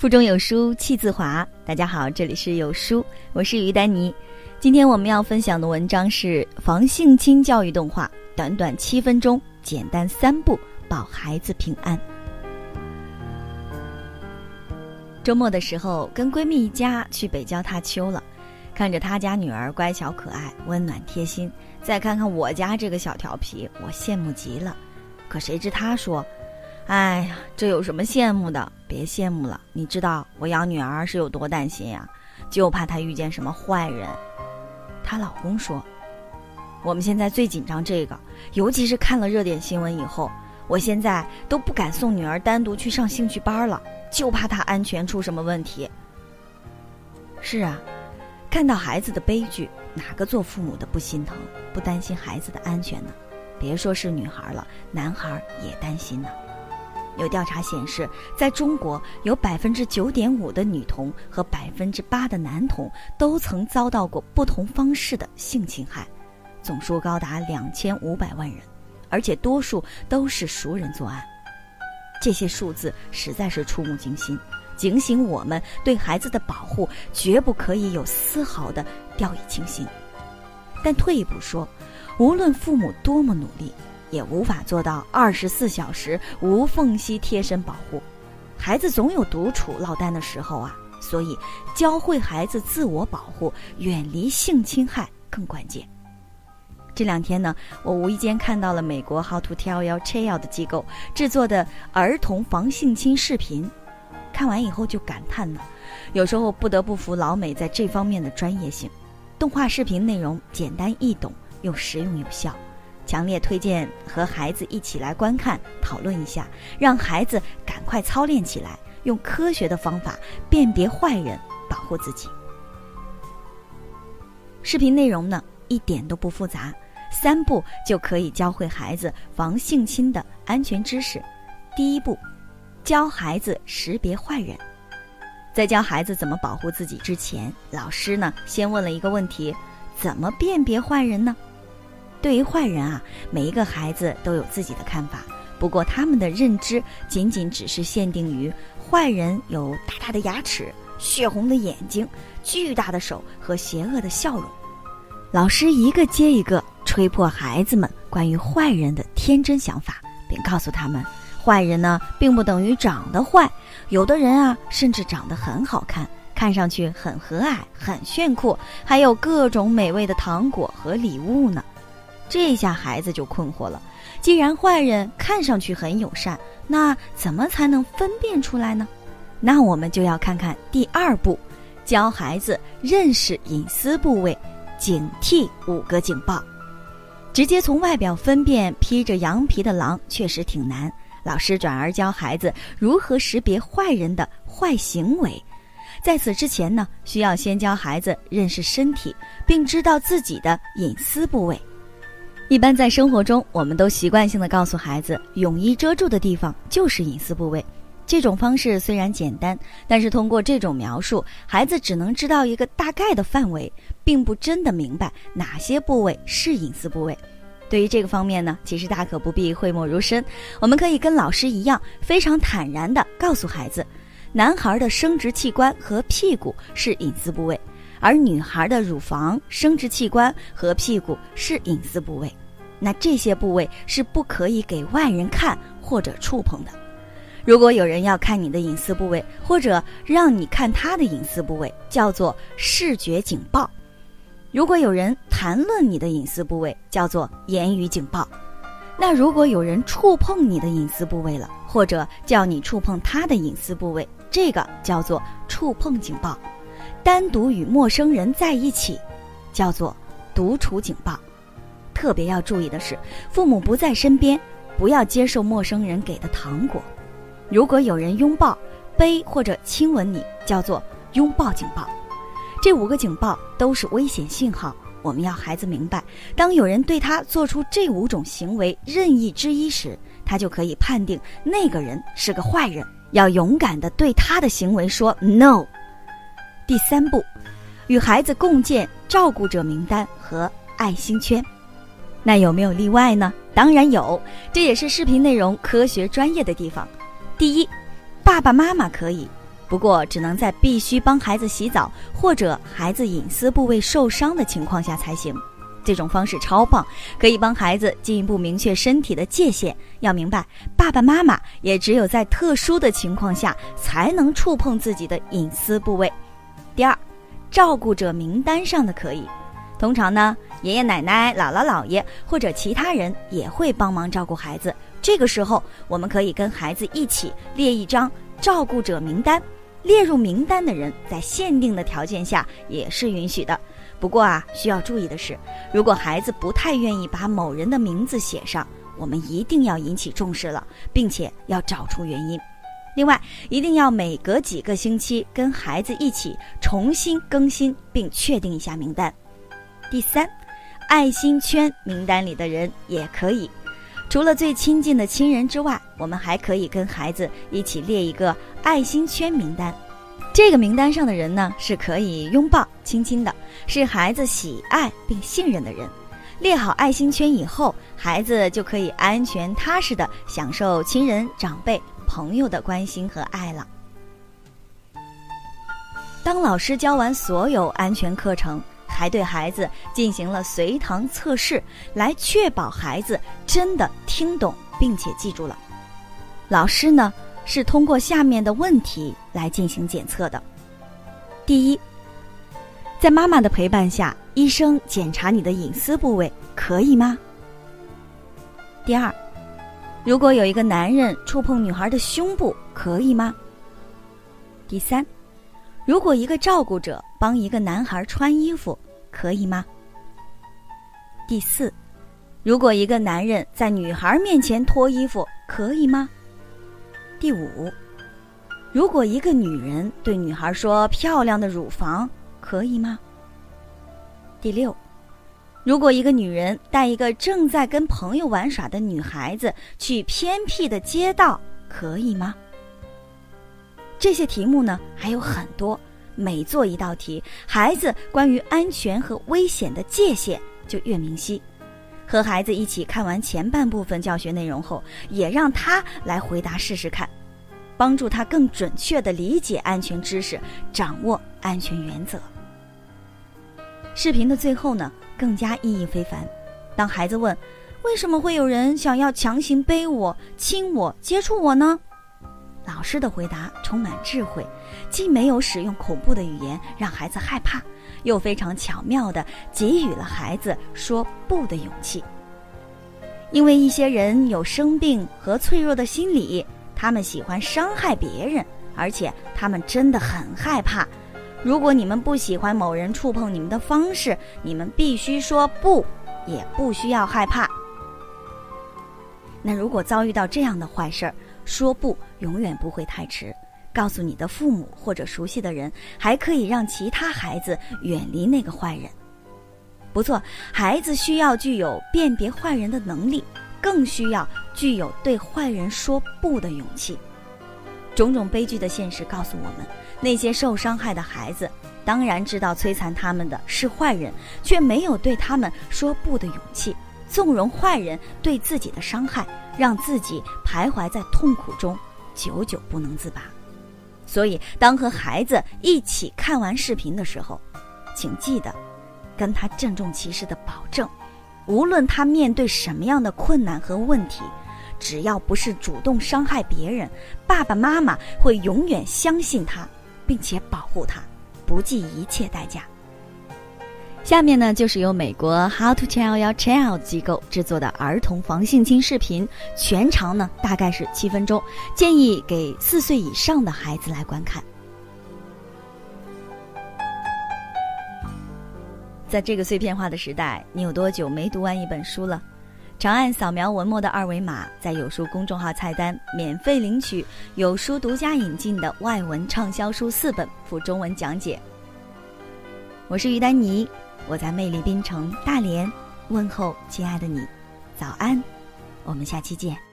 腹中有书气自华。大家好，这里是有书，我是于丹妮。今天我们要分享的文章是防性侵教育动画，短短七分钟，简单三步保孩子平安。周末的时候，跟闺蜜一家去北郊踏秋了，看着她家女儿乖巧可爱、温暖贴心，再看看我家这个小调皮，我羡慕极了。可谁知她说。哎呀，这有什么羡慕的？别羡慕了。你知道我养女儿是有多担心呀？就怕她遇见什么坏人。她老公说：“我们现在最紧张这个，尤其是看了热点新闻以后，我现在都不敢送女儿单独去上兴趣班了，就怕她安全出什么问题。”是啊，看到孩子的悲剧，哪个做父母的不心疼、不担心孩子的安全呢？别说是女孩了，男孩也担心呢。有调查显示，在中国有百分之九点五的女童和百分之八的男童都曾遭到过不同方式的性侵害，总数高达两千五百万人，而且多数都是熟人作案。这些数字实在是触目惊心，警醒我们对孩子的保护绝不可以有丝毫的掉以轻心。但退一步说，无论父母多么努力。也无法做到二十四小时无缝隙贴身保护，孩子总有独处落单的时候啊，所以教会孩子自我保护，远离性侵害更关键。这两天呢，我无意间看到了美国 How to Tell Your Child 的机构制作的儿童防性侵视频，看完以后就感叹了，有时候不得不服老美在这方面的专业性。动画视频内容简单易懂，又实用有效。强烈推荐和孩子一起来观看、讨论一下，让孩子赶快操练起来，用科学的方法辨别坏人，保护自己。视频内容呢，一点都不复杂，三步就可以教会孩子防性侵的安全知识。第一步，教孩子识别坏人。在教孩子怎么保护自己之前，老师呢先问了一个问题：怎么辨别坏人呢？对于坏人啊，每一个孩子都有自己的看法。不过他们的认知仅仅只是限定于坏人有大大的牙齿、血红的眼睛、巨大的手和邪恶的笑容。老师一个接一个吹破孩子们关于坏人的天真想法，并告诉他们，坏人呢并不等于长得坏，有的人啊甚至长得很好看，看上去很和蔼、很炫酷，还有各种美味的糖果和礼物呢。这下孩子就困惑了，既然坏人看上去很友善，那怎么才能分辨出来呢？那我们就要看看第二步，教孩子认识隐私部位，警惕五个警报。直接从外表分辨披着羊皮的狼确实挺难，老师转而教孩子如何识别坏人的坏行为。在此之前呢，需要先教孩子认识身体，并知道自己的隐私部位。一般在生活中，我们都习惯性的告诉孩子，泳衣遮住的地方就是隐私部位。这种方式虽然简单，但是通过这种描述，孩子只能知道一个大概的范围，并不真的明白哪些部位是隐私部位。对于这个方面呢，其实大可不必讳莫如深，我们可以跟老师一样，非常坦然地告诉孩子，男孩的生殖器官和屁股是隐私部位。而女孩的乳房、生殖器官和屁股是隐私部位，那这些部位是不可以给外人看或者触碰的。如果有人要看你的隐私部位，或者让你看他的隐私部位，叫做视觉警报；如果有人谈论你的隐私部位，叫做言语警报。那如果有人触碰你的隐私部位了，或者叫你触碰他的隐私部位，这个叫做触碰警报。单独与陌生人在一起，叫做独处警报。特别要注意的是，父母不在身边，不要接受陌生人给的糖果。如果有人拥抱、背或者亲吻你，叫做拥抱警报。这五个警报都是危险信号，我们要孩子明白，当有人对他做出这五种行为任意之一时，他就可以判定那个人是个坏人，要勇敢地对他的行为说 “no”。第三步，与孩子共建照顾者名单和爱心圈。那有没有例外呢？当然有，这也是视频内容科学专业的地方。第一，爸爸妈妈可以，不过只能在必须帮孩子洗澡或者孩子隐私部位受伤的情况下才行。这种方式超棒，可以帮孩子进一步明确身体的界限。要明白，爸爸妈妈也只有在特殊的情况下才能触碰自己的隐私部位。第二，照顾者名单上的可以，通常呢，爷爷奶奶、姥姥姥爷或者其他人也会帮忙照顾孩子。这个时候，我们可以跟孩子一起列一张照顾者名单，列入名单的人在限定的条件下也是允许的。不过啊，需要注意的是，如果孩子不太愿意把某人的名字写上，我们一定要引起重视了，并且要找出原因。另外，一定要每隔几个星期跟孩子一起重新更新并确定一下名单。第三，爱心圈名单里的人也可以，除了最亲近的亲人之外，我们还可以跟孩子一起列一个爱心圈名单。这个名单上的人呢，是可以拥抱、亲亲的，是孩子喜爱并信任的人。列好爱心圈以后，孩子就可以安全踏实的享受亲人、长辈、朋友的关心和爱了。当老师教完所有安全课程，还对孩子进行了随堂测试，来确保孩子真的听懂并且记住了。老师呢？是通过下面的问题来进行检测的。第一，在妈妈的陪伴下，医生检查你的隐私部位可以吗？第二，如果有一个男人触碰女孩的胸部，可以吗？第三，如果一个照顾者帮一个男孩穿衣服，可以吗？第四，如果一个男人在女孩面前脱衣服，可以吗？第五，如果一个女人对女孩说“漂亮的乳房”，可以吗？第六，如果一个女人带一个正在跟朋友玩耍的女孩子去偏僻的街道，可以吗？这些题目呢还有很多，每做一道题，孩子关于安全和危险的界限就越明晰。和孩子一起看完前半部分教学内容后，也让他来回答试试看，帮助他更准确地理解安全知识，掌握安全原则。视频的最后呢，更加意义非凡。当孩子问：“为什么会有人想要强行背我、亲我、接触我呢？”老师的回答充满智慧，既没有使用恐怖的语言让孩子害怕。又非常巧妙地给予了孩子说不的勇气。因为一些人有生病和脆弱的心理，他们喜欢伤害别人，而且他们真的很害怕。如果你们不喜欢某人触碰你们的方式，你们必须说不，也不需要害怕。那如果遭遇到这样的坏事儿，说不永远不会太迟。告诉你的父母或者熟悉的人，还可以让其他孩子远离那个坏人。不错，孩子需要具有辨别坏人的能力，更需要具有对坏人说不的勇气。种种悲剧的现实告诉我们，那些受伤害的孩子当然知道摧残他们的是坏人，却没有对他们说不的勇气，纵容坏人对自己的伤害，让自己徘徊在痛苦中，久久不能自拔。所以，当和孩子一起看完视频的时候，请记得跟他郑重其事的保证：无论他面对什么样的困难和问题，只要不是主动伤害别人，爸爸妈妈会永远相信他，并且保护他，不计一切代价。下面呢，就是由美国 How to Tell Your Child 机构制作的儿童防性侵视频，全长呢大概是七分钟，建议给四岁以上的孩子来观看。在这个碎片化的时代，你有多久没读完一本书了？长按扫描文末的二维码，在有书公众号菜单免费领取有书独家引进的外文畅销书四本，附中文讲解。我是于丹妮。我在魅力滨城大连问候亲爱的你，早安，我们下期见。